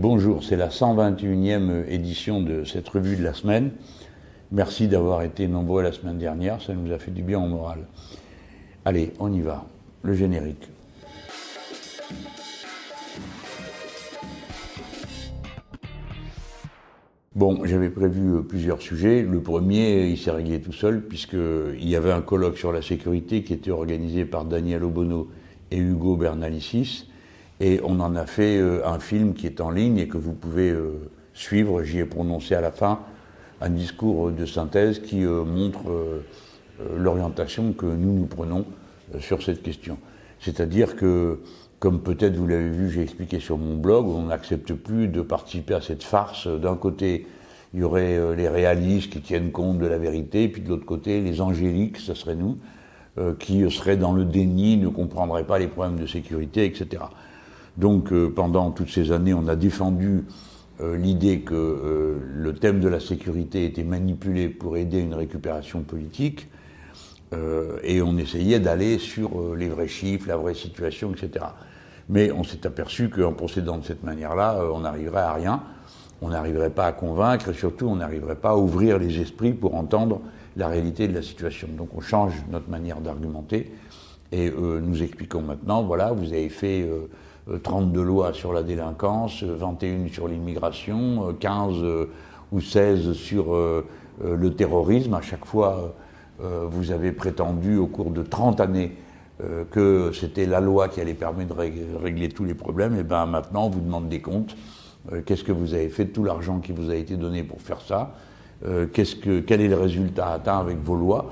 Bonjour, c'est la 121e édition de cette revue de la semaine. Merci d'avoir été nombreux la semaine dernière, ça nous a fait du bien au moral. Allez, on y va, le générique. Bon, j'avais prévu euh, plusieurs sujets. Le premier, il s'est réglé tout seul, puisqu'il y avait un colloque sur la sécurité qui était organisé par Daniel Obono et Hugo Bernalicis. Et on en a fait euh, un film qui est en ligne et que vous pouvez euh, suivre. J'y ai prononcé à la fin un discours de synthèse qui euh, montre l'orientation que nous nous prenons sur cette question. C'est-à-dire que, comme peut-être vous l'avez vu, j'ai expliqué sur mon blog, on n'accepte plus de participer à cette farce. D'un côté, il y aurait les réalistes qui tiennent compte de la vérité, puis de l'autre côté, les angéliques, ce serait nous, qui seraient dans le déni, ne comprendraient pas les problèmes de sécurité, etc. Donc euh, pendant toutes ces années, on a défendu euh, l'idée que euh, le thème de la sécurité était manipulé pour aider une récupération politique, et on essayait d'aller sur les vrais chiffres, la vraie situation, etc. Mais on s'est aperçu qu'en procédant de cette manière-là, on n'arriverait à rien, on n'arriverait pas à convaincre, et surtout on n'arriverait pas à ouvrir les esprits pour entendre la réalité de la situation. Donc on change notre manière d'argumenter, et nous expliquons maintenant, voilà, vous avez fait 32 euh, lois sur la délinquance, 21 sur l'immigration, 15 euh, ou 16 sur euh, le terrorisme. À chaque fois, vous avez prétendu au cours de 30 années que c'était la loi qui allait permettre de régler tous les problèmes. Et bien maintenant, on vous demande des comptes. Qu'est-ce que vous avez fait de tout l'argent qui vous a été donné pour faire ça? Que, Quel est le résultat atteint avec vos lois?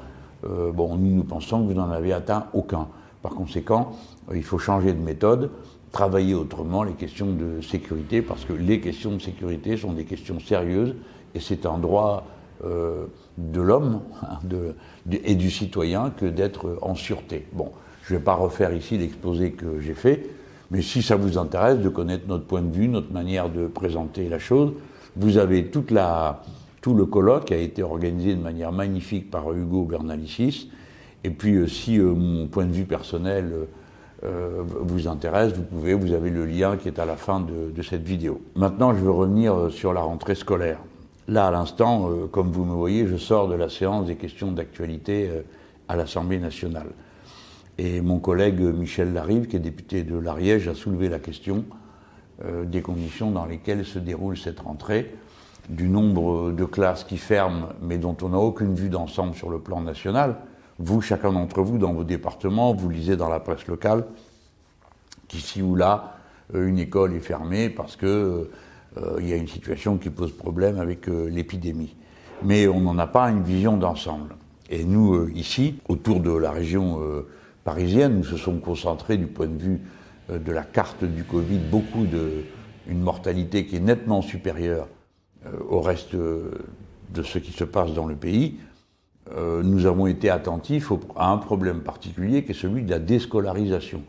Bon, nous, nous pensons que vous n'en avez atteint aucun. Par conséquent, il faut changer de méthode travailler autrement les questions de sécurité, parce que les questions de sécurité sont des questions sérieuses, et c'est un droit euh, de l'homme hein, et du citoyen que d'être en sûreté. Bon, je ne vais pas refaire ici l'exposé que j'ai fait, mais si ça vous intéresse de connaître notre point de vue, notre manière de présenter la chose, vous avez tout le colloque qui a été organisé de manière magnifique par Hugo Bernalicis. Et puis, euh, si euh, mon point de vue personnel euh, vous intéresse, vous pouvez, vous avez le lien qui est à la fin de, cette vidéo. Maintenant, je veux revenir euh, sur la rentrée scolaire. Là, à l'instant, euh, comme vous me voyez, je sors de la séance des questions d'actualité à l'Assemblée nationale. Et mon collègue Michel Larive, qui est député de l'Ariège, a soulevé la question des conditions dans lesquelles se déroule cette rentrée, du nombre de classes qui ferment, mais dont on n'a aucune vue d'ensemble sur le plan national, vous, chacun d'entre vous, dans vos départements, vous lisez dans la presse locale qu'ici ou là, euh, une école est fermée parce qu'il euh, y a une situation qui pose problème avec euh, l'épidémie. Mais on n'en a pas une vision d'ensemble. Et nous, ici, autour de la région parisienne, nous se sommes concentrés du point de vue de la carte du Covid, beaucoup de une mortalité qui est nettement supérieure au reste de ce qui se passe dans le pays. Euh, nous avons été attentifs à un problème particulier qui est celui de la déscolarisation.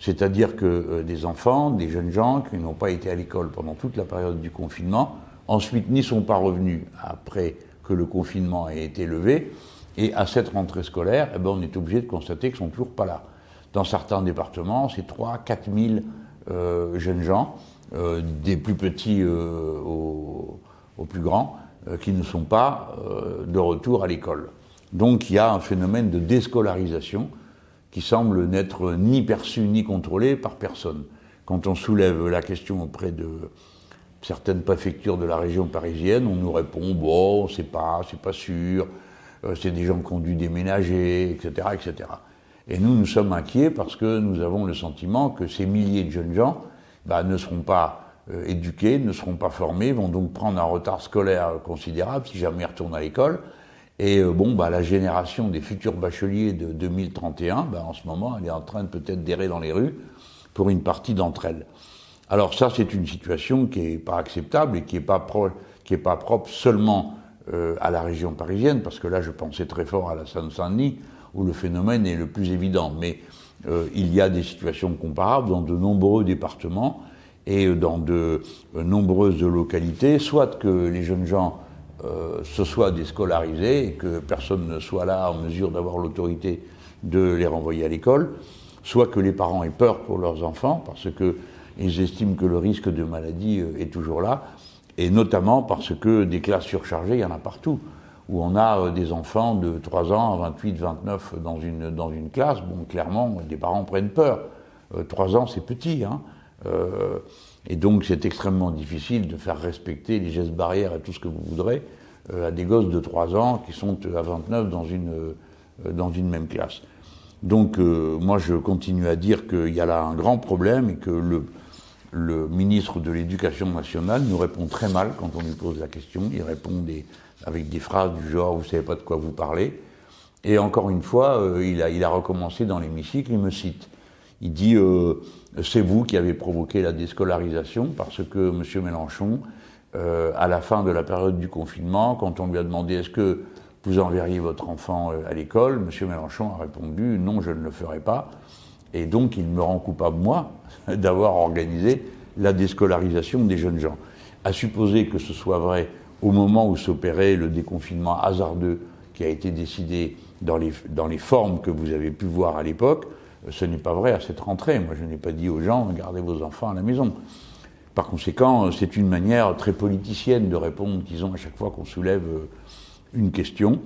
C'est-à-dire que euh, des enfants, des jeunes gens qui n'ont pas été à l'école pendant toute la période du confinement, ensuite n'y sont pas revenus après que le confinement ait été levé, et à cette rentrée scolaire, eh ben, on est obligé de constater qu'ils sont toujours pas là. Dans certains départements, c'est 3 4 000 euh, jeunes gens, des plus petits aux, aux, plus grands, qui ne sont pas de retour à l'école. Donc il y a un phénomène de déscolarisation qui semble n'être ni perçu ni contrôlé par personne. Quand on soulève la question auprès de certaines préfectures de la région parisienne, on nous répond bon, c'est pas, c'est pas sûr, euh, c'est des gens qui ont dû déménager, etc., etc. Et nous, nous sommes inquiets parce que nous avons le sentiment que ces milliers de jeunes gens bah, ne seront pas euh, éduqués, ne seront pas formés, vont donc prendre un retard scolaire considérable si jamais ils retournent à l'école. Et euh, bon, bah, la génération des futurs bacheliers de 2031, bah, en ce moment, elle est en train de peut-être d'errer dans les rues pour une partie d'entre elles. Alors ça, c'est une situation qui n'est pas acceptable et qui n'est pas, est pas propre seulement euh, à la région parisienne, parce que là, je pensais très fort à la Seine-Saint-Denis, où le phénomène est le plus évident. Mais euh, il y a des situations comparables dans de nombreux départements et dans de nombreuses localités, soit que les jeunes gens euh, ce soit déscolarisés et que personne ne soit là en mesure d'avoir l'autorité de les renvoyer à l'école, soit que les parents aient peur pour leurs enfants parce qu'il et j'estime que le risque de maladie est toujours là, et notamment parce que des classes surchargées, il y en a partout où on a des enfants de 3 ans à 28, 29 dans une, dans une classe, bon, clairement, des parents prennent peur. 3 ans, c'est petit, hein. Et donc, c'est extrêmement difficile de faire respecter les gestes barrières et tout ce que vous voudrez à des gosses de 3 ans qui sont à 29 dans une, dans une même classe. Donc euh, moi je continue à dire qu'il y a là un grand problème et que le, ministre de l'Éducation nationale nous répond très mal quand on lui pose la question. Il répond avec des phrases du genre vous savez pas de quoi vous parlez. Et encore une fois, euh, il, a, recommencé dans l'hémicycle, il me cite. Il dit euh, c'est vous qui avez provoqué la déscolarisation parce que M. Mélenchon, à la fin de la période du confinement, quand on lui a demandé est-ce que vous enverriez votre enfant euh, à l'école. M. Mélenchon a répondu non, je ne le ferai pas. Et donc, il me rend coupable, moi, d'avoir organisé la déscolarisation des jeunes gens. À supposer que ce soit vrai au moment où s'opérait le déconfinement hasardeux qui a été décidé dans les, dans les formes que vous avez pu voir à l'époque, ce n'est pas vrai à cette rentrée. Moi, je n'ai pas dit aux gens, gardez vos enfants à la maison. Par conséquent, c'est une manière très politicienne de répondre, disons, à chaque fois qu'on soulève euh, une question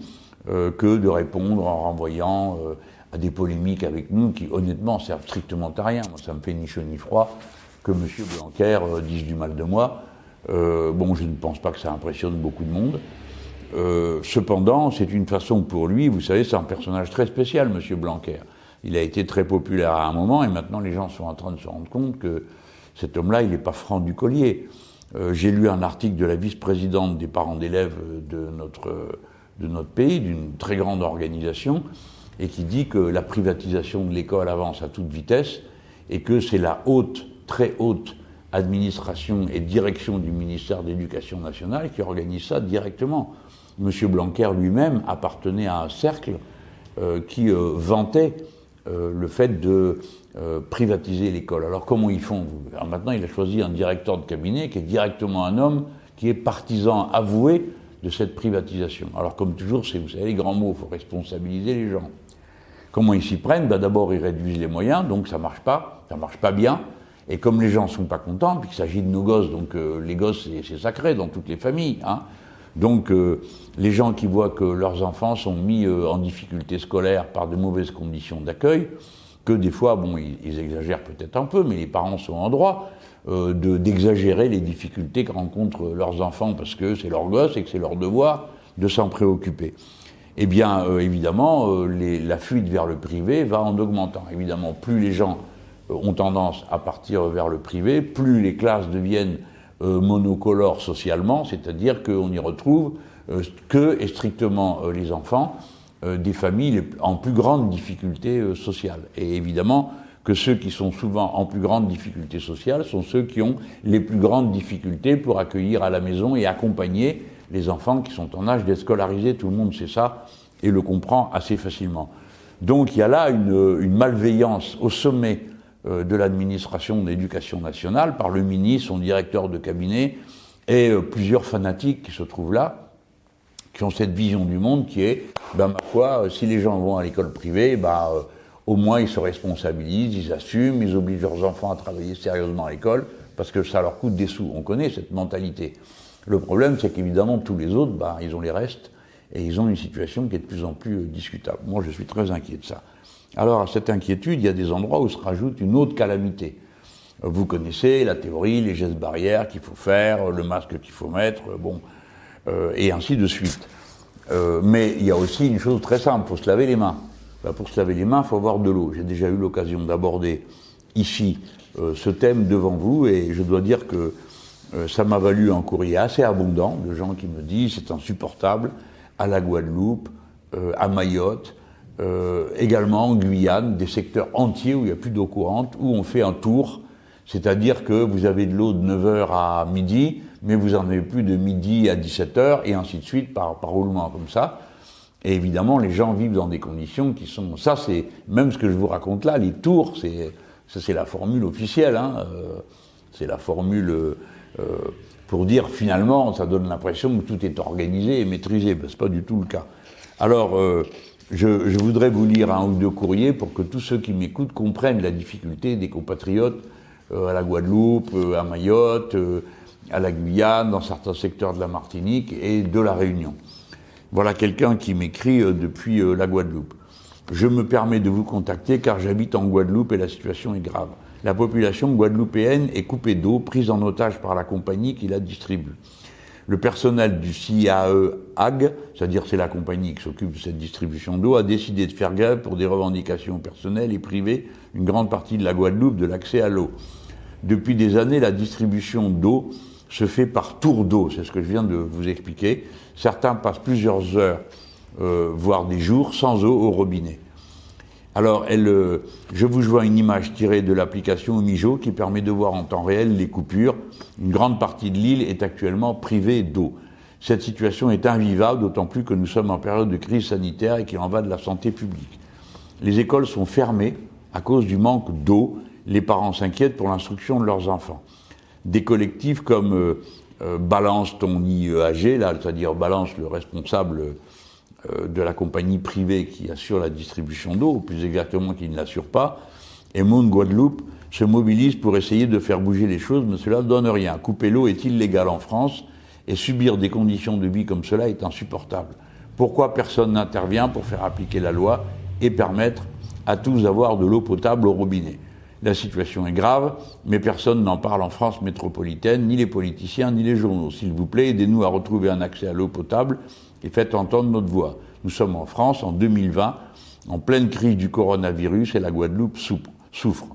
euh, que de répondre en renvoyant euh, à des polémiques avec nous qui, honnêtement, servent strictement à rien. Moi, ça me fait ni chaud ni froid que M. Blanquer dise du mal de moi. bon, je ne pense pas que ça impressionne beaucoup de monde. cependant, c'est une façon pour lui, vous savez, c'est un personnage très spécial, M. Blanquer. Il a été très populaire à un moment et maintenant les gens sont en train de se rendre compte que cet homme-là, il n'est pas franc du collier. Euh, j'ai lu un article de la vice-présidente des parents d'élèves de notre, de notre pays, d'une très grande organisation, et qui dit que la privatisation de l'école avance à toute vitesse et que c'est la haute, très haute administration et direction du ministère de l'Éducation nationale qui organise ça directement. Monsieur Blanquer lui-même appartenait à un cercle euh, qui euh, vantait le fait de euh, privatiser l'école. Alors comment ils font? Maintenant, il a choisi un directeur de cabinet qui est directement un homme qui est partisan avoué de cette privatisation. Alors comme toujours, c'est, vous savez, les grands mots, il faut responsabiliser les gens. Comment ils s'y prennent? Ben, D'abord, ils réduisent les moyens, donc ça marche pas, ça marche pas bien. Et comme les gens sont pas contents, puisqu'il s'agit de nos gosses, donc euh, les gosses, c'est, sacré dans toutes les familles. Hein. Donc euh, les gens qui voient que leurs enfants sont mis en difficulté scolaire par de mauvaises conditions d'accueil, que des fois, bon, ils, exagèrent peut-être un peu, mais les parents sont en droit euh, d'exagérer les difficultés que rencontrent leurs enfants parce que c'est leur gosse et que c'est leur devoir de s'en préoccuper. Eh bien, euh, évidemment, euh, la fuite vers le privé va en augmentant. Évidemment, plus les gens ont tendance à partir vers le privé, plus les classes deviennent monocolores socialement, c'est-à-dire qu'on n'y retrouve que et strictement les enfants euh, des familles en plus grande difficulté euh, sociale. Et évidemment que ceux qui sont souvent en plus grande difficulté sociale sont ceux qui ont les plus grandes difficultés pour accueillir à la maison et accompagner les enfants qui sont en âge d'être scolarisés. Tout le monde sait ça et le comprend assez facilement. Donc il y a là une, malveillance au sommet euh, de l'administration de l'éducation nationale par le ministre, son directeur de cabinet et plusieurs fanatiques qui se trouvent là qui ont cette vision du monde qui est, ben ma foi, euh, si les gens vont à l'école privée, ben, euh, au moins ils se responsabilisent, ils assument, ils obligent leurs enfants à travailler sérieusement à l'école, parce que ça leur coûte des sous. On connaît cette mentalité. Le problème, c'est qu'évidemment, tous les autres, ben, ils ont les restes, et ils ont une situation qui est de plus en plus euh, discutable. Moi, je suis très inquiet de ça. Alors, à cette inquiétude, il y a des endroits où se rajoute une autre calamité. Vous connaissez la théorie, les gestes barrières qu'il faut faire, le masque qu'il faut mettre, bon, euh, et ainsi de suite. Euh, mais il y a aussi une chose très simple, il faut se laver les mains. Ben, pour se laver les mains, il faut avoir de l'eau. J'ai déjà eu l'occasion d'aborder ici euh, ce thème devant vous et je dois dire que ça m'a valu un courrier assez abondant de gens qui me disent c'est insupportable à la Guadeloupe, à Mayotte, également en Guyane, des secteurs entiers où il n'y a plus d'eau courante, où on fait un tour, c'est-à-dire que vous avez de l'eau de 9h à midi, mais vous en avez plus de midi à 17h et ainsi de suite par, par roulement comme ça. Et évidemment, les gens vivent dans des conditions qui sont. Ça, c'est même ce que je vous raconte là, les tours, c'est ça, c'est la formule officielle. Hein, euh, c'est la formule euh, pour dire finalement, ça donne l'impression que tout est organisé et maîtrisé. Ben, c'est pas du tout le cas. Alors, euh, je, voudrais vous lire un ou deux courriers pour que tous ceux qui m'écoutent comprennent la difficulté des compatriotes à la Guadeloupe, à Mayotte, à la Guyane, dans certains secteurs de la Martinique et de la Réunion. Voilà quelqu'un qui m'écrit depuis la Guadeloupe. Je me permets de vous contacter car j'habite en Guadeloupe et la situation est grave. La population guadeloupéenne est coupée d'eau, prise en otage par la compagnie qui la distribue le personnel du CIAE AG, c'est-à-dire c'est la compagnie qui s'occupe de cette distribution d'eau, a décidé de faire grève pour des revendications personnelles et priver une grande partie de la Guadeloupe de l'accès à l'eau. Depuis des années, la distribution d'eau se fait par tour d'eau, c'est ce que je viens de vous expliquer. Certains passent plusieurs heures, euh, voire des jours, sans eau au robinet. Alors, elle, euh, je vous vois une image tirée de l'application Omijo qui permet de voir en temps réel les coupures. Une grande partie de l'île est actuellement privée d'eau. Cette situation est invivable, d'autant plus que nous sommes en période de crise sanitaire et qu'il en va de la santé publique. Les écoles sont fermées à cause du manque d'eau. Les parents s'inquiètent pour l'instruction de leurs enfants. Des collectifs comme euh, euh, Balance ton IEAG, là, c'est-à-dire Balance le responsable de la compagnie privée qui assure la distribution d'eau, ou plus exactement qui ne l'assure pas, et Monde Guadeloupe se mobilise pour essayer de faire bouger les choses, mais cela ne donne rien. Couper l'eau est illégal en France, et subir des conditions de vie comme cela est insupportable. Pourquoi personne n'intervient pour faire appliquer la loi et permettre à tous d'avoir de l'eau potable au robinet? La situation est grave, mais personne n'en parle en France métropolitaine, ni les politiciens, ni les journaux. S'il vous plaît, aidez-nous à retrouver un accès à l'eau potable et faites entendre notre voix. Nous sommes en France en 2020, en pleine crise du coronavirus et la Guadeloupe souffre.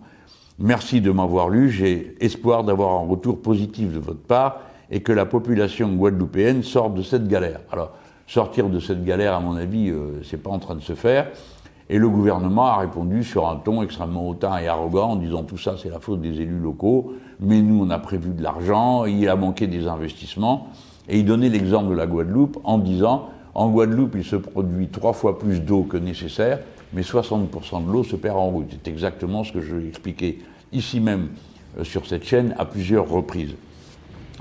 Merci de m'avoir lu, j'ai espoir d'avoir un retour positif de votre part et que la population guadeloupéenne sorte de cette galère. Alors, sortir de cette galère, à mon avis, euh, c'est pas en train de se faire. Et le gouvernement a répondu sur un ton extrêmement hautain et arrogant en disant tout ça c'est la faute des élus locaux, mais nous on a prévu de l'argent, il a manqué des investissements. Et il donnait l'exemple de la Guadeloupe en disant en Guadeloupe, il se produit trois fois plus d'eau que nécessaire, mais 60% de l'eau se perd en route. C'est exactement ce que je expliquer ici même euh, sur cette chaîne à plusieurs reprises.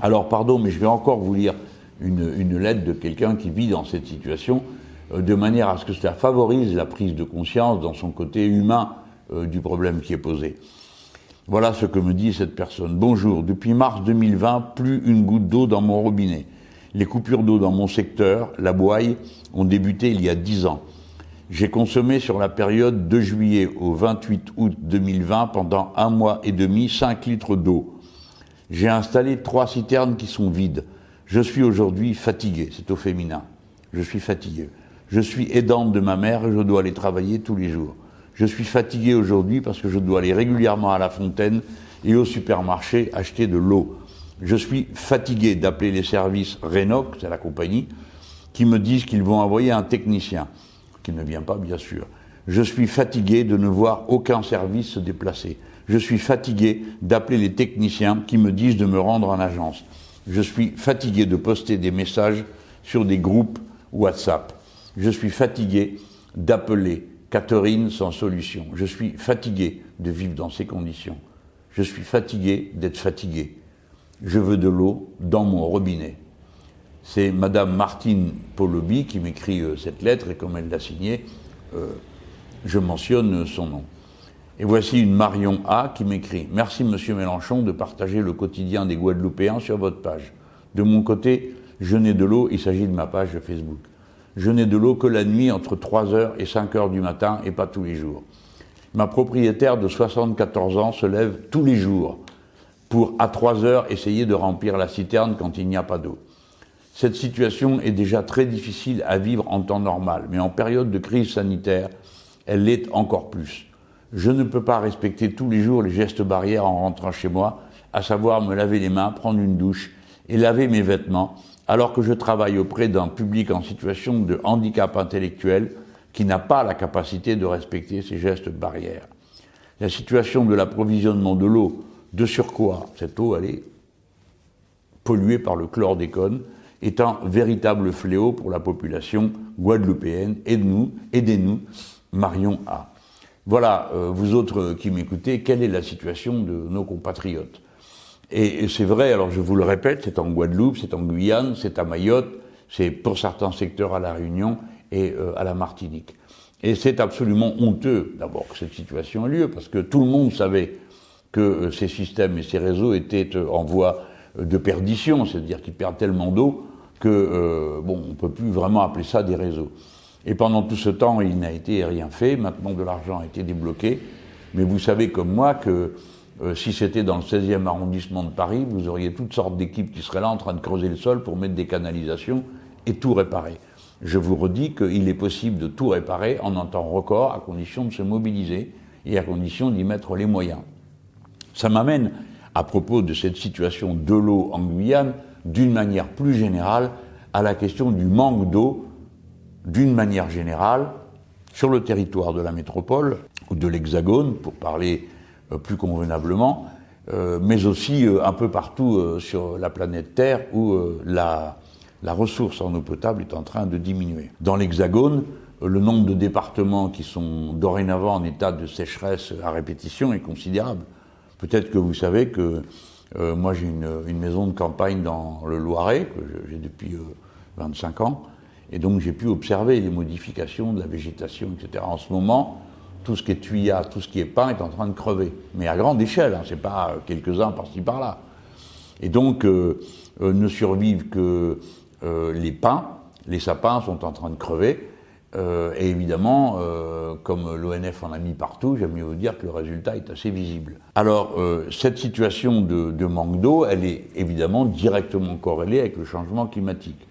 Alors, pardon, mais je vais encore vous lire une, lettre de quelqu'un qui vit dans cette situation, euh, de manière à ce que cela favorise la prise de conscience dans son côté humain euh, du problème qui est posé. Voilà ce que me dit cette personne. Bonjour, depuis mars 2020, plus une goutte d'eau dans mon robinet. Les coupures d'eau dans mon secteur, la Boye, ont débuté il y a 10 ans. J'ai consommé sur la période de juillet au 28 août 2020 pendant un mois et demi 5 litres d'eau. J'ai installé trois citernes qui sont vides. Je suis aujourd'hui fatigué, c'est au féminin. Je suis fatigué. Je suis aidante de ma mère et je dois aller travailler tous les jours. Je suis fatigué aujourd'hui parce que je dois aller régulièrement à la fontaine et au supermarché acheter de l'eau. Je suis fatigué d'appeler les services Renoc, c'est la compagnie, qui me disent qu'ils vont envoyer un technicien, qui ne vient pas bien sûr. Je suis fatigué de ne voir aucun service se déplacer. Je suis fatigué d'appeler les techniciens qui me disent de me rendre en agence. Je suis fatigué de poster des messages sur des groupes WhatsApp. Je suis fatigué d'appeler Catherine sans solution. Je suis fatigué de vivre dans ces conditions. Je suis fatigué d'être fatigué je veux de l'eau dans mon robinet. C'est Madame Martine Polobi qui m'écrit euh, cette lettre et comme elle l'a signée, euh, je mentionne son nom. Et voici une Marion A qui m'écrit Merci Monsieur Mélenchon de partager le quotidien des Guadeloupéens sur votre page. De mon côté, je n'ai de l'eau, il s'agit de ma page Facebook. Je n'ai de l'eau que la nuit entre 3h et 5h du matin et pas tous les jours. Ma propriétaire de 74 ans se lève tous les jours pour, à 3 heures, essayer de remplir la citerne quand il n'y a pas d'eau. Cette situation est déjà très difficile à vivre en temps normal, mais en période de crise sanitaire, elle l'est encore plus. Je ne peux pas respecter tous les jours les gestes barrières en rentrant chez moi, à savoir me laver les mains, prendre une douche et laver mes vêtements, alors que je travaille auprès d'un public en situation de handicap intellectuel qui n'a pas la capacité de respecter ces gestes barrières. La situation de l'approvisionnement de l'eau de surcroît, cette eau, elle est polluée par le chlordécone, est un véritable fléau pour la population guadeloupéenne. Aidez-nous, aidez-nous, Marion A. Voilà, euh, vous autres qui m'écoutez, quelle est la situation de nos compatriotes? Et, c'est vrai, alors je vous le répète, c'est en Guadeloupe, c'est en Guyane, c'est à Mayotte, c'est pour certains secteurs à La Réunion et euh, à la Martinique. Et c'est absolument honteux, d'abord, que cette situation ait lieu, parce que tout le monde savait que ces systèmes et ces réseaux étaient en voie de perdition, c'est-à-dire qu'ils perdent tellement d'eau que bon, on peut plus vraiment appeler ça des réseaux. Et pendant tout ce temps, il n'a été rien fait. Maintenant, de l'argent a été débloqué. Mais vous savez comme moi que euh, si c'était dans le 16e arrondissement de Paris, vous auriez toutes sortes d'équipes qui seraient là en train de creuser le sol pour mettre des canalisations et tout réparer. Je vous redis qu'il est possible de tout réparer en un temps record à condition de se mobiliser et à condition d'y mettre les moyens. Ça m'amène, à propos de cette situation de l'eau en Guyane, d'une manière plus générale, à la question du manque d'eau d'une manière générale, sur le territoire de la métropole, ou de l'Hexagone, pour parler euh, plus convenablement, euh, mais aussi euh, un peu partout sur la planète Terre où la, la ressource en eau potable est en train de diminuer. Dans l'Hexagone, le nombre de départements qui sont dorénavant en état de sécheresse à répétition est considérable. Peut-être que vous savez que moi j'ai une, maison de campagne dans le Loiret, que j'ai depuis 25 ans, et donc j'ai pu observer les modifications de la végétation, etc. En ce moment, tout ce qui est tuyat, tout ce qui est pain est en train de crever. Mais à grande échelle, hein, c'est pas quelques-uns par-ci par-là. Et donc euh, euh, ne survivent que euh, les pins, les sapins sont en train de crever. Et évidemment, comme l'ONF en a mis partout, j'aime mieux vous dire que le résultat est assez visible. Alors, cette situation de, de manque d'eau, elle est évidemment directement corrélée avec le changement climatique.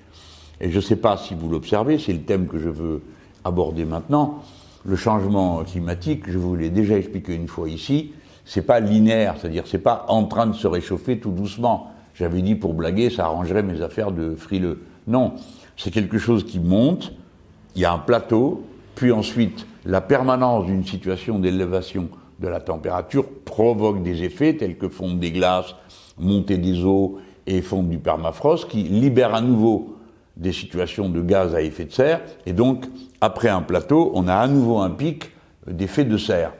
Et je ne sais pas si vous l'observez, c'est le thème que je veux aborder maintenant. Le changement climatique, je vous l'ai déjà expliqué une fois ici, c'est pas linéaire, c'est-à-dire c'est pas en train de se réchauffer tout doucement. J'avais dit pour blaguer, ça arrangerait mes affaires de frileux. Non, c'est quelque chose qui monte, il y a un plateau, puis ensuite la permanence d'une situation d'élévation de la température provoque des effets tels que fonte des glaces, montée des eaux et fonte du permafrost qui libèrent à nouveau des situations de gaz à effet de serre, et donc après un plateau, on a à nouveau un pic d'effet de serre.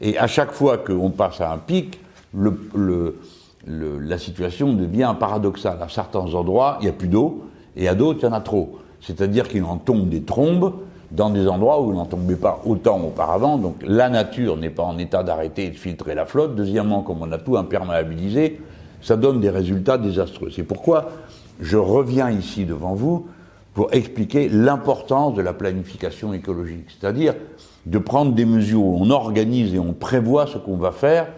Et à chaque fois qu'on passe à un pic, le, la situation devient paradoxale. À certains endroits, il n'y a plus d'eau, et à d'autres, il y en a trop. C'est-à-dire qu'il en tombe des trombes dans des endroits où il n'en tombait pas autant auparavant. Donc la nature n'est pas en état d'arrêter et de filtrer la flotte. Deuxièmement, comme on a tout imperméabilisé, ça donne des résultats désastreux. C'est pourquoi je reviens ici devant vous pour expliquer l'importance de la planification écologique, c'est-à-dire de prendre des mesures où on organise et on prévoit ce qu'on va faire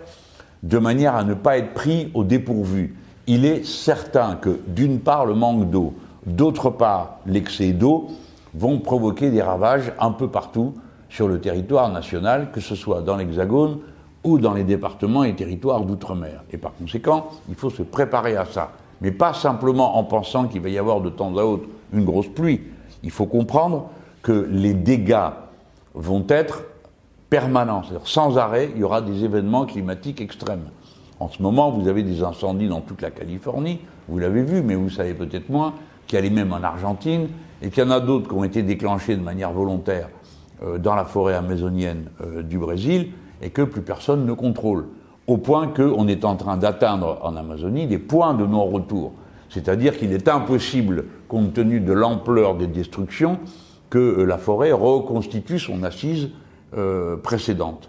de manière à ne pas être pris au dépourvu. Il est certain que d'une part le manque d'eau, d'autre part l'excès d'eau vont provoquer des ravages un peu partout sur le territoire national, que ce soit dans l'Hexagone ou dans les départements et territoires d'outre-mer. Et par conséquent, il faut se préparer à ça mais pas simplement en pensant qu'il va y avoir de temps à autre une grosse pluie. Il faut comprendre que les dégâts vont être permanents, c'est-à-dire sans arrêt, il y aura des événements climatiques extrêmes. En ce moment, vous avez des incendies dans toute la Californie, vous l'avez vu, mais vous savez peut-être moins, qu'il y a les mêmes en Argentine, et qu'il y en a d'autres qui ont été déclenchés de manière volontaire euh, dans la forêt amazonienne euh, du Brésil, et que plus personne ne contrôle au point qu'on est en train d'atteindre en Amazonie des points de non-retour. C'est-à-dire qu'il est impossible, compte tenu de l'ampleur des destructions, que euh, la forêt reconstitue son assise précédente.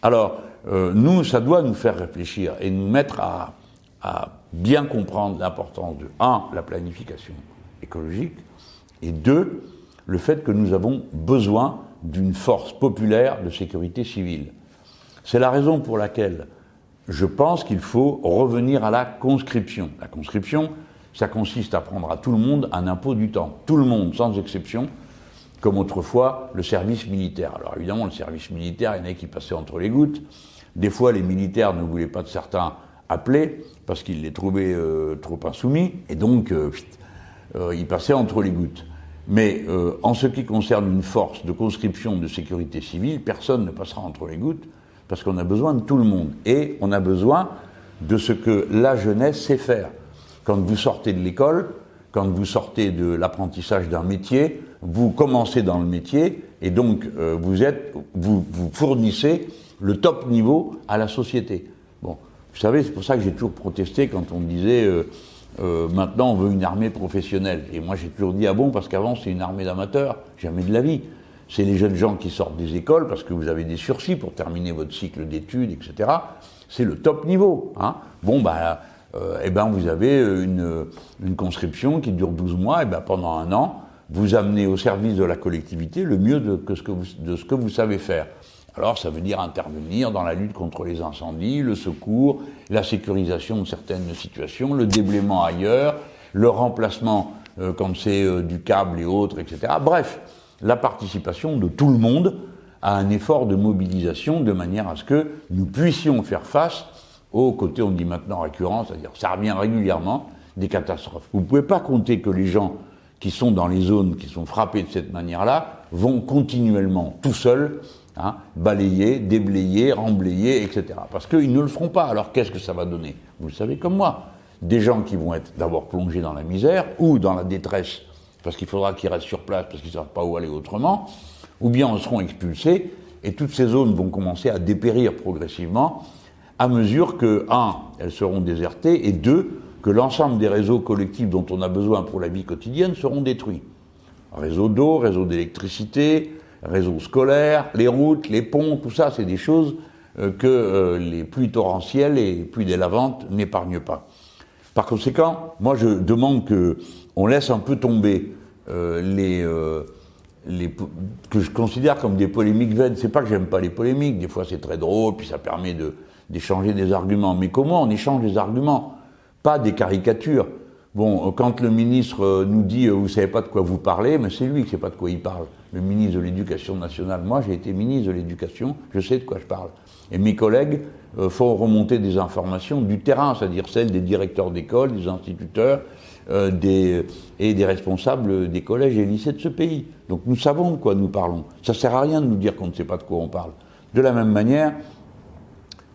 Alors, nous, ça doit nous faire réfléchir et nous mettre à, à bien comprendre l'importance de, un, la planification écologique, et deux, le fait que nous avons besoin d'une force populaire de sécurité civile. C'est la raison pour laquelle je pense qu'il faut revenir à la conscription. La conscription, ça consiste à prendre à tout le monde un impôt du temps. Tout le monde, sans exception, comme autrefois le service militaire. Alors évidemment, le service militaire, il y en a qui passaient entre les gouttes. Des fois, les militaires ne voulaient pas de certains appeler parce qu'ils les trouvaient euh, trop insoumis, et donc euh, euh, ils passaient entre les gouttes. Mais en ce qui concerne une force de conscription de sécurité civile, personne ne passera entre les gouttes parce qu'on a besoin de tout le monde. Et on a besoin de ce que la jeunesse sait faire. Quand vous sortez de l'école, quand vous sortez de l'apprentissage d'un métier, vous commencez dans le métier et donc euh, vous, êtes, vous, vous fournissez le top niveau à la société. Bon, vous savez, c'est pour ça que j'ai toujours protesté quand on disait euh, euh, maintenant on veut une armée professionnelle. Et moi j'ai toujours dit ah bon parce qu'avant c'est une armée d'amateurs, jamais de la vie. c'est les jeunes gens qui sortent des écoles parce que vous avez des sursis pour terminer votre cycle d'études, etc. C'est le top niveau. Hein. Bon, bah, euh, eh ben, vous avez une, une, conscription qui dure 12 mois, et ben, pendant un an, vous amenez au service de la collectivité le mieux de, ce que vous, de ce que vous savez faire. Alors ça veut dire intervenir dans la lutte contre les incendies, le secours, la sécurisation de certaines situations, le déblaiement ailleurs, le remplacement euh, quand c'est euh, du câble et autres, etc. Bref, la participation de tout le monde à un effort de mobilisation de manière à ce que nous puissions faire face aux côtés, on dit maintenant récurrent, c'est-à-dire ça revient régulièrement, des catastrophes. Vous ne pouvez pas compter que les gens qui sont dans les zones qui sont frappées de cette manière-là vont continuellement, tout seuls, hein, balayer, déblayer, remblayer, etc. Parce qu'ils ne le feront pas. Alors qu'est-ce que ça va donner? Vous le savez comme moi. Des gens qui vont être d'abord plongés dans la misère ou dans la détresse, parce qu'il faudra qu'ils restent sur place, parce qu'ils ne savent pas où aller autrement, ou bien en seront expulsés, et toutes ces zones vont commencer à dépérir progressivement, à mesure que, un, elles seront désertées, et deux, que l'ensemble des réseaux collectifs dont on a besoin pour la vie quotidienne seront détruits. Réseau d'eau, réseau d'électricité, réseau scolaire, les routes, les ponts, tout ça, c'est des choses euh, que euh, les pluies torrentielles et les pluies délavantes n'épargnent pas. Par conséquent, moi je demande que on laisse un peu tomber euh, les, les que je considère comme des polémiques vaines. C'est pas que j'aime pas les polémiques, des fois c'est très drôle, puis ça permet d'échanger des arguments. Mais comment on échange des arguments Pas des caricatures. Bon, quand le ministre nous dit vous savez pas de quoi vous parlez, mais c'est lui qui sait pas de quoi il parle le ministre de l'Éducation nationale. Moi, j'ai été ministre de l'Éducation, je sais de quoi je parle. Et mes collègues euh, font remonter des informations du terrain, c'est-à-dire celles des directeurs d'école, des instituteurs euh, des, et des responsables des collèges et lycées de ce pays. Donc nous savons de quoi nous parlons. Ça sert à rien de nous dire qu'on ne sait pas de quoi on parle. De la même manière,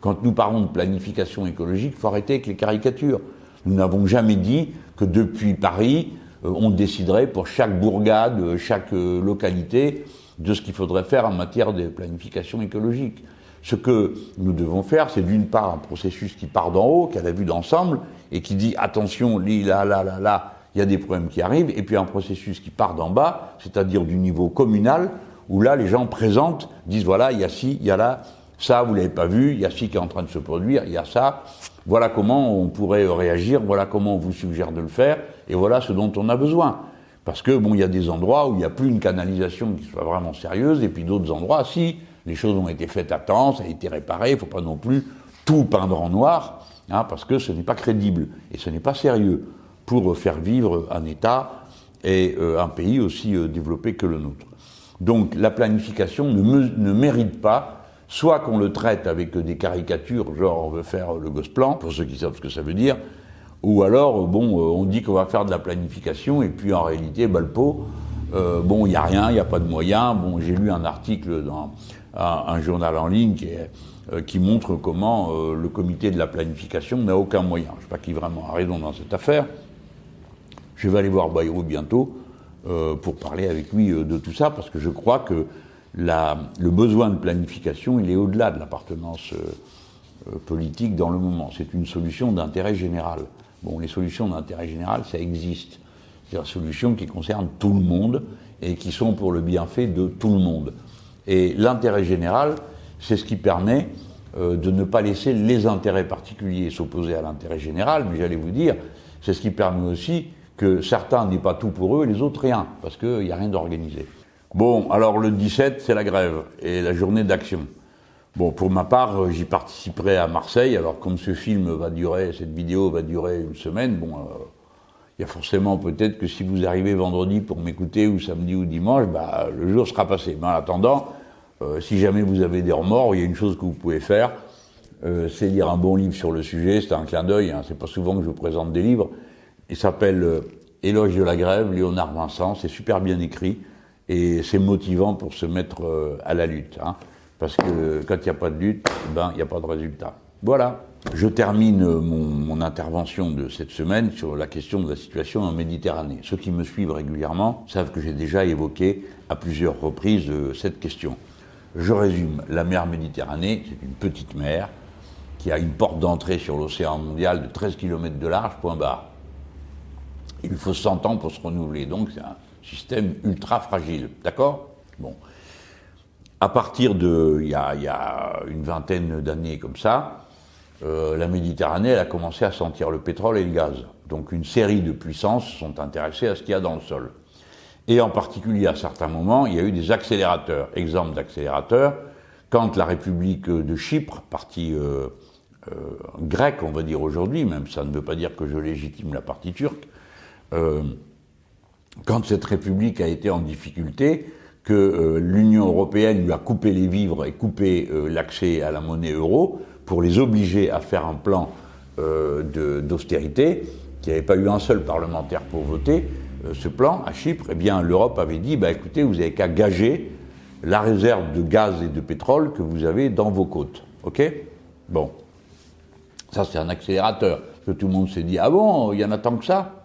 quand nous parlons de planification écologique, il faut arrêter avec les caricatures. Nous n'avons jamais dit que depuis Paris, euh, on déciderait pour chaque bourgade, euh, chaque euh, localité, de ce qu'il faudrait faire en matière de planification écologique. Ce que nous devons faire, c'est d'une part un processus qui part d'en haut, qui a la vue d'ensemble, et qui dit attention, là, là, là, là, il y a des problèmes qui arrivent, et puis un processus qui part d'en bas, c'est-à-dire du niveau communal, où là, les gens présentent, disent voilà, il y a ci, il y a là, ça, vous l'avez pas vu, il y a ci qui est en train de se produire, il y a ça, voilà comment on pourrait réagir, voilà comment on vous suggère de le faire, et voilà ce dont on a besoin. Parce que, bon, il y a des endroits où il n'y a plus une canalisation qui soit vraiment sérieuse, et puis d'autres endroits, si, les choses ont été faites à temps, ça a été réparé, il ne faut pas non plus tout peindre en noir, hein, parce que ce n'est pas crédible, et ce n'est pas sérieux pour faire vivre un État et euh, un pays aussi euh, développé que le nôtre. Donc la planification ne mérite pas soit qu'on le traite avec des caricatures, genre on veut faire le Gosplan, pour ceux qui savent ce que ça veut dire, ou alors, bon, euh, on dit qu'on va faire de la planification, et puis en réalité, bah, le pot, euh, bon, il n'y a rien, il n'y a pas de moyens. Bon, j'ai lu un article dans un, journal en ligne qui, euh, qui montre comment le comité de la planification n'a aucun moyen. Je ne sais pas qui vraiment a raison dans cette affaire. Je vais aller voir Bayrou bientôt pour parler avec lui de tout ça, parce que je crois que le besoin de planification, il est au-delà de l'appartenance politique dans le moment. C'est une solution d'intérêt général. Bon, les solutions d'intérêt général, ça existe. C'est des solutions qui concernent tout le monde et qui sont pour le bienfait de tout le monde. Et l'intérêt général, c'est ce qui permet euh, de ne pas laisser les intérêts particuliers s'opposer à l'intérêt général, mais j'allais vous dire, c'est ce qui permet aussi que certains n'aient pas tout pour eux et les autres rien, parce qu'il n'y a rien d'organisé. Bon, alors le 17, c'est la grève et la journée d'action. Bon, pour ma part, euh, j'y participerai à Marseille. Alors, comme ce film va durer, cette vidéo va durer une semaine, bon, euh, il y a forcément peut-être que si vous arrivez vendredi pour m'écouter, ou samedi ou dimanche, bah, le jour sera passé. Mais en attendant, euh, si jamais vous avez des remords, il y a une chose que vous pouvez faire, c'est lire un bon livre sur le sujet. C'est un clin d'œil. Hein, c'est pas souvent que je vous présente des livres. Il s'appelle Éloge de la grève, Léonard Vincent. C'est super bien écrit et c'est motivant pour se mettre à la lutte. Hein. Parce que quand il n'y a pas de lutte, ben, il n'y a pas de résultat. Voilà. Je termine mon, intervention de cette semaine sur la question de la situation en Méditerranée. Ceux qui me suivent régulièrement savent que j'ai déjà évoqué à plusieurs reprises euh, cette question. Je résume. La mer Méditerranée, c'est une petite mer qui a une porte d'entrée sur l'océan mondial de 13 km de large, point barre. Il faut 100 ans pour se renouveler, donc c'est un système ultra fragile. D'accord? Bon. À partir de, il y a, une vingtaine d'années comme ça, euh, la Méditerranée elle a commencé à sentir le pétrole et le gaz. Donc une série de puissances sont intéressées à ce qu'il y a dans le sol. Et en particulier à certains moments, il y a eu des accélérateurs. Exemple d'accélérateurs, quand la République de Chypre, partie euh, euh, grecque, on va dire aujourd'hui, même ça ne veut pas dire que je légitime la partie turque, quand cette République a été en difficulté, que l'Union européenne lui a coupé les vivres et coupé l'accès à la monnaie euro pour les obliger à faire un plan d'austérité, qui n'avait pas eu un seul parlementaire pour voter, ce plan à Chypre, eh bien l'Europe avait dit, bah, écoutez, vous n'avez qu'à gager la réserve de gaz et de pétrole que vous avez dans vos côtes. OK? Bon. Ça, c'est un accélérateur. Que tout le monde s'est dit, ah bon, il y en a tant que ça?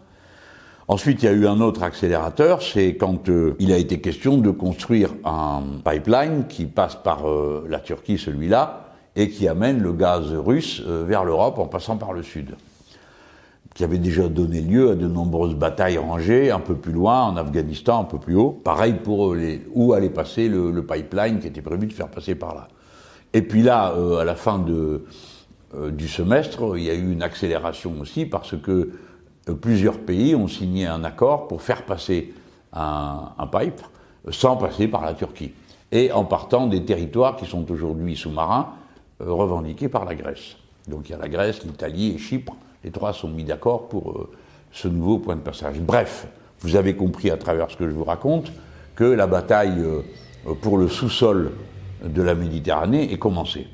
Ensuite, il y a eu un autre accélérateur, c'est quand euh, il a été question de construire un pipeline qui passe par euh, la Turquie, celui-là, et qui amène le gaz russe euh, vers l'Europe en passant par le sud qui avait déjà donné lieu à de nombreuses batailles rangées un peu plus loin, en Afghanistan, un peu plus haut. Pareil pour les, où allait passer le, pipeline qui était prévu de faire passer par là. Et puis là, à la fin du semestre, il y a eu une accélération aussi parce que plusieurs pays ont signé un accord pour faire passer un, pipe sans passer par la Turquie et en partant des territoires qui sont aujourd'hui sous-marins revendiqués par la Grèce. Donc il y a la Grèce, l'Italie et Chypre les trois sont mis d'accord pour euh, ce nouveau point de passage. Bref, vous avez compris à travers ce que je vous raconte que la bataille euh, pour le sous-sol de la Méditerranée est commencée.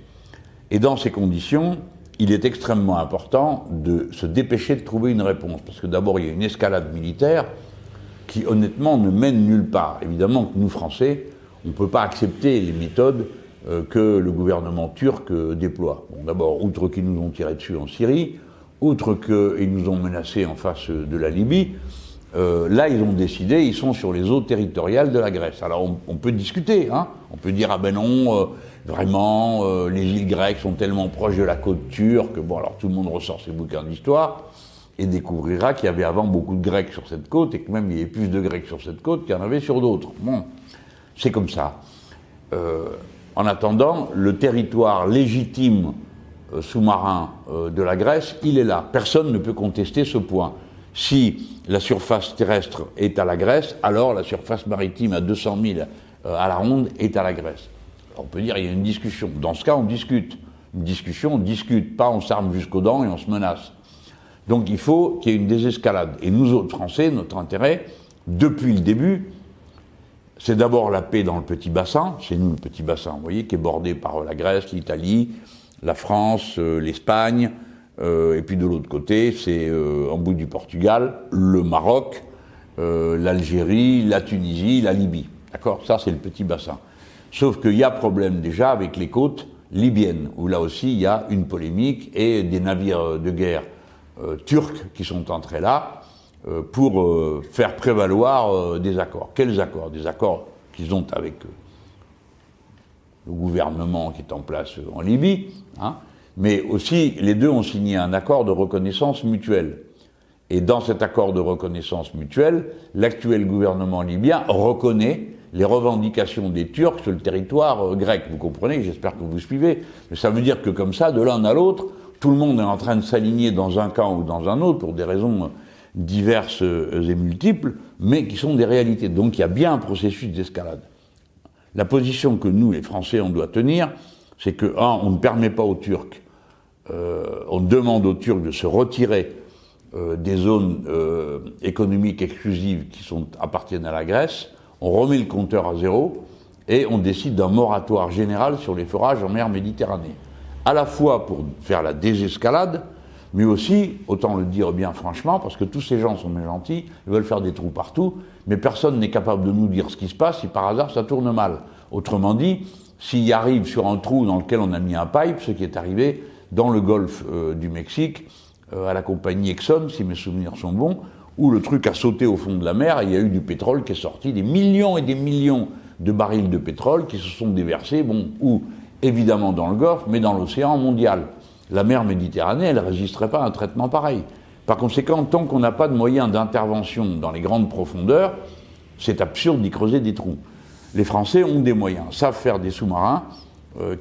Et dans ces conditions, il est extrêmement important de se dépêcher de trouver une réponse. Parce que d'abord, il y a une escalade militaire qui, honnêtement, ne mène nulle part. Évidemment que nous, Français, on ne peut pas accepter les méthodes euh, que le gouvernement turc déploie. Bon, d'abord, outre qu'ils nous ont tiré dessus en Syrie, outre qu'ils nous ont menacés en face de la Libye, euh, là, ils ont décidé, ils sont sur les eaux territoriales de la Grèce. Alors, on, peut discuter, hein. on peut dire, ah ben non, euh, vraiment, euh, les îles grecques sont tellement proches de la côte turque, bon, alors tout le monde ressort ses bouquins d'histoire, et découvrira qu'il y avait avant beaucoup de Grecs sur cette côte, et que même il y avait plus de Grecs sur cette côte qu'il y en avait sur d'autres. Bon, c'est comme ça. en attendant, le territoire légitime sous-marin de la Grèce, il est là. Personne ne peut contester ce point. Si la surface terrestre est à la Grèce, alors la surface maritime à 200 000 euh, à la ronde est à la Grèce. on peut dire qu'il y a une discussion. Dans ce cas, on discute. Une discussion, on discute, pas on s'arme jusqu'aux dents et on se menace. Donc il faut qu'il y ait une désescalade. Et nous autres Français, notre intérêt, depuis le début, c'est d'abord la paix dans le petit bassin, c'est nous le petit bassin, vous voyez, qui est bordé par la Grèce, l'Italie, la France, euh, l'Espagne, euh, et puis de l'autre côté, c'est euh, en bout du Portugal, le Maroc, l'Algérie, la Tunisie, la Libye. D'accord? Ça, c'est le petit bassin. Sauf qu'il y a problème déjà avec les côtes libyennes, où là aussi, il y a une polémique et des navires de guerre turcs qui sont entrés là pour faire prévaloir des accords. Quels accords? Des accords qu'ils ont avec le gouvernement qui est en place en Libye, hein, mais aussi les deux ont signé un accord de reconnaissance mutuelle. Et dans cet accord de reconnaissance mutuelle, l'actuel gouvernement libyen reconnaît les revendications des Turcs sur le territoire euh, grec. Vous comprenez J'espère que vous suivez. Mais ça veut dire que comme ça, de l'un à l'autre, tout le monde est en train de s'aligner dans un camp ou dans un autre pour des raisons euh, diverses euh, et multiples, mais qui sont des réalités. Donc il y a bien un processus d'escalade. La position que nous, les Français, on doit tenir, c'est que, un, on ne permet pas aux Turcs, euh, on demande aux Turcs de se retirer euh, des zones euh, économiques exclusives qui appartiennent à la Grèce, on remet le compteur à zéro et on décide d'un moratoire général sur les forages en mer Méditerranée. À la fois pour faire la désescalade, mais aussi, autant le dire bien franchement, parce que tous ces gens sont bien gentils, ils veulent faire des trous partout, mais personne n'est capable de nous dire ce qui se passe si par hasard ça tourne mal. Autrement dit, s'il arrive sur un trou dans lequel on a mis un pipe, ce qui est arrivé dans le golfe euh, du Mexique, euh, à la compagnie Exxon, si mes souvenirs sont bons, où le truc a sauté au fond de la mer et il y a eu du pétrole qui est sorti, des millions et des millions de barils de pétrole qui se sont déversés, bon, ou évidemment dans le Golfe, mais dans l'océan mondial la mer Méditerranée, elle ne résisterait pas à un traitement pareil. Par conséquent, tant qu'on n'a pas de moyens d'intervention dans les grandes profondeurs, c'est absurde d'y creuser des trous. Les Français ont des moyens, savent faire des sous-marins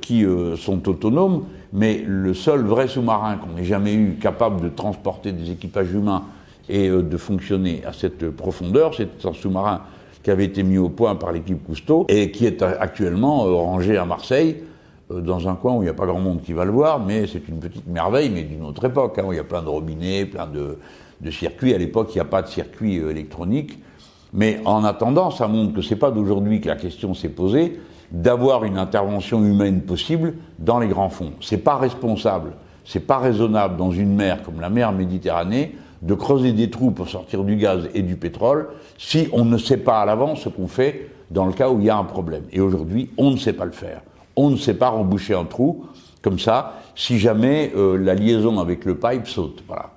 qui sont autonomes, mais le seul vrai sous-marin qu'on ait jamais eu capable de transporter des équipages humains et de fonctionner à cette profondeur, c'est un sous-marin qui avait été mis au point par l'équipe Cousteau et qui est actuellement rangé à Marseille euh, dans un coin où il n'y a pas grand monde qui va le voir, mais c'est une petite merveille, mais d'une autre époque, hein, où il y a plein de robinets, plein de, de circuits. À l'époque, il n'y a pas de circuit euh, électronique. Mais en attendant, ça montre que c'est pas d'aujourd'hui que la question s'est posée d'avoir une intervention humaine possible dans les grands fonds. C'est pas responsable, c'est pas raisonnable dans une mer comme la mer Méditerranée de creuser des trous pour sortir du gaz et du pétrole si on ne sait pas à l'avance ce qu'on fait dans le cas où il y a un problème. Et aujourd'hui, on ne sait pas le faire on ne sait pas remboucher un trou comme ça si jamais euh, la liaison avec le pipe saute. Voilà.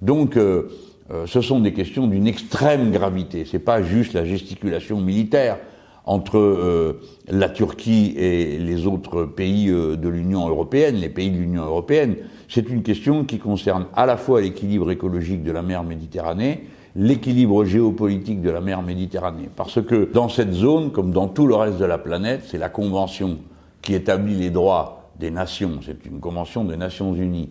Donc, euh, euh, ce sont des questions d'une extrême gravité. C'est pas juste la gesticulation militaire entre la Turquie et les autres pays de l'Union européenne, les pays de l'Union européenne. C'est une question qui concerne à la fois l'équilibre écologique de la mer Méditerranée, l'équilibre géopolitique de la mer Méditerranée. Parce que dans cette zone, comme dans tout le reste de la planète, c'est la Convention qui établit les droits des nations, c'est une convention des Nations Unies,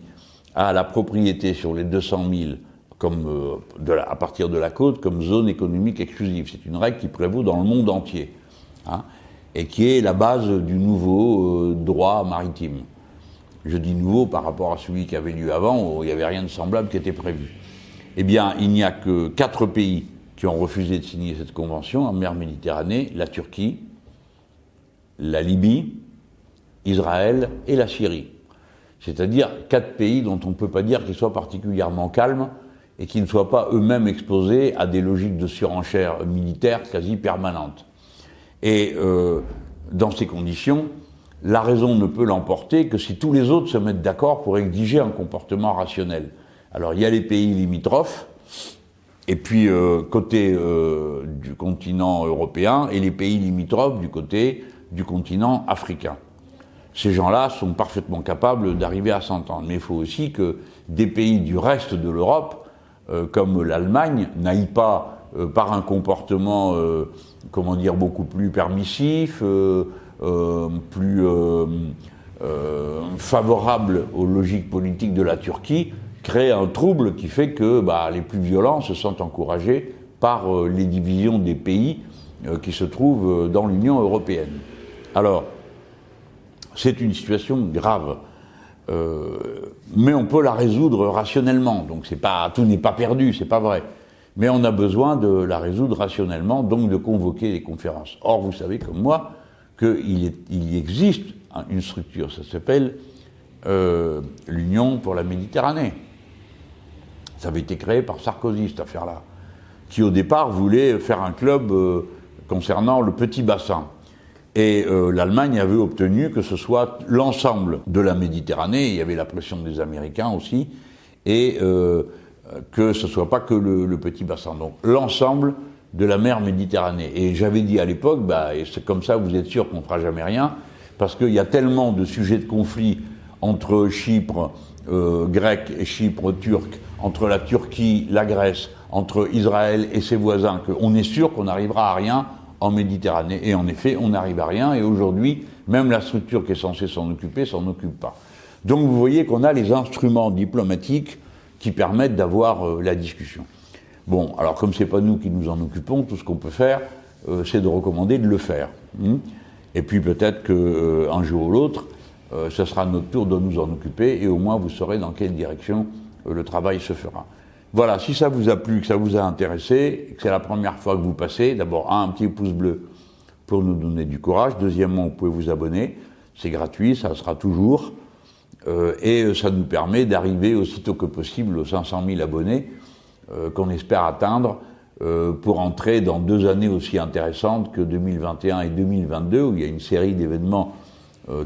à la propriété sur les 200 000 comme, euh, à partir de la côte comme zone économique exclusive. C'est une règle qui prévaut dans le monde entier hein, et qui est la base du nouveau euh, droit maritime. Je dis nouveau par rapport à celui qui avait lieu avant où il n'y avait rien de semblable qui était prévu. Eh bien, il n'y a que quatre pays qui ont refusé de signer cette convention en mer Méditerranée, la Turquie, la Libye, Israël et la Syrie. C'est-à-dire quatre pays dont on ne peut pas dire qu'ils soient particulièrement calmes et qui ne soient pas eux-mêmes exposés à des logiques de surenchère militaire quasi permanentes. Et euh, dans ces conditions, la raison ne peut l'emporter que si tous les autres se mettent d'accord pour exiger un comportement rationnel. Alors il y a les pays limitrophes, et puis euh, côté euh, du continent européen, et les pays limitrophes du côté du continent africain ces gens-là sont parfaitement capables d'arriver à s'entendre. Mais il faut aussi que des pays du reste de l'Europe, comme l'Allemagne, n'aillent pas euh, par un comportement, euh, comment dire, beaucoup plus permissif, plus favorable aux logiques politiques de la Turquie, créer un trouble qui fait que bah, les plus violents se sentent encouragés par les divisions des pays qui se trouvent dans l'Union européenne. Alors, c'est une situation grave. Euh, mais on peut la résoudre rationnellement. Donc c'est pas tout n'est pas perdu, c'est pas vrai. Mais on a besoin de la résoudre rationnellement, donc de convoquer des conférences. Or, vous savez comme moi qu'il il existe une structure, ça s'appelle euh, l'Union pour la Méditerranée. Ça avait été créé par Sarkozy cette affaire-là, qui au départ voulait faire un club euh, concernant le petit bassin. Et euh, l'Allemagne avait obtenu que ce soit l'ensemble de la Méditerranée, il y avait la pression des Américains aussi, et euh, que ce soit pas que le, petit bassin, donc l'ensemble de la mer Méditerranée. Et j'avais dit à l'époque, bah, c'est comme ça, vous êtes sûr qu'on ne fera jamais rien, parce qu'il y a tellement de sujets de conflit entre Chypre euh, grec et Chypre turc, entre la Turquie, la Grèce, entre Israël et ses voisins, qu'on est sûr qu'on n'arrivera à rien en Méditerranée. Et en effet, on n'arrive à rien. Et aujourd'hui, même la structure qui est censée s'en occuper s'en occupe pas. Donc vous voyez qu'on a les instruments diplomatiques qui permettent d'avoir euh, la discussion. Bon, alors comme c'est pas nous qui nous en occupons, tout ce qu'on peut faire, euh, c'est de recommander de le faire. Hein. et puis peut-être qu'un euh, jour ou l'autre, ce sera notre tour de nous en occuper, et au moins vous saurez dans quelle direction le travail se fera. Voilà, si ça vous a plu, que ça vous a intéressé, que c'est la première fois que vous passez, d'abord un petit pouce bleu pour nous donner du courage. Deuxièmement, vous pouvez vous abonner, c'est gratuit, ça sera toujours. Euh, et ça nous permet d'arriver aussitôt que possible aux 500 000 abonnés euh, qu'on espère atteindre euh, pour entrer dans deux années aussi intéressantes que 2021 et 2022, où il y a une série d'événements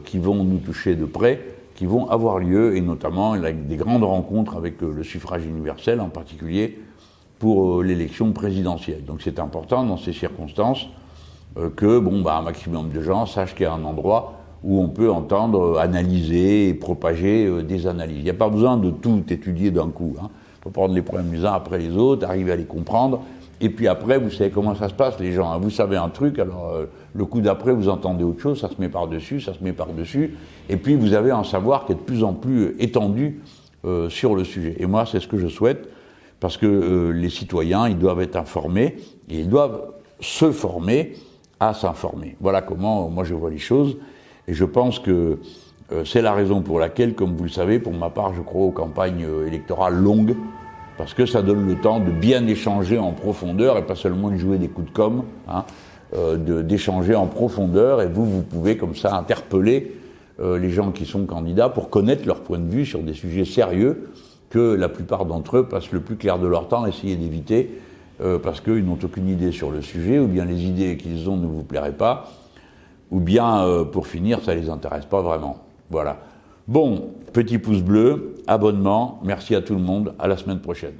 qui vont nous toucher de près qui vont avoir lieu, et notamment des grandes rencontres avec euh, le suffrage universel en particulier pour euh, l'élection présidentielle. Donc c'est important dans ces circonstances euh, que bon, bah, un maximum de gens sachent qu'il y a un endroit où on peut entendre, analyser et propager des analyses. Il n'y a pas besoin de tout étudier d'un coup. Hein. Il faut prendre les problèmes les uns après les autres, arriver à les comprendre Et puis après, vous savez comment ça se passe, les gens. Hein. Vous savez un truc, alors euh, le coup d'après, vous entendez autre chose, ça se met par-dessus, ça se met par-dessus. Et puis vous avez un savoir qui est de plus en plus étendu euh, sur le sujet. Et moi, c'est ce que je souhaite, parce que euh, les citoyens, ils doivent être informés, et ils doivent se former à s'informer. Voilà comment moi je vois les choses. Et je pense que c'est la raison pour laquelle, comme vous le savez, pour ma part, je crois aux campagnes électorales longues parce que ça donne le temps de bien échanger en profondeur et pas seulement de jouer des coups de com, hein, euh, d'échanger en profondeur et vous, vous pouvez comme ça interpeller euh, les gens qui sont candidats pour connaître leur point de vue sur des sujets sérieux que la plupart d'entre eux passent le plus clair de leur temps à essayer d'éviter euh, parce qu'ils n'ont aucune idée sur le sujet ou bien les idées qu'ils ont ne vous plairaient pas ou bien pour finir ça les intéresse pas vraiment. Voilà. Bon, petit pouce bleu, abonnement, merci à tout le monde, à la semaine prochaine.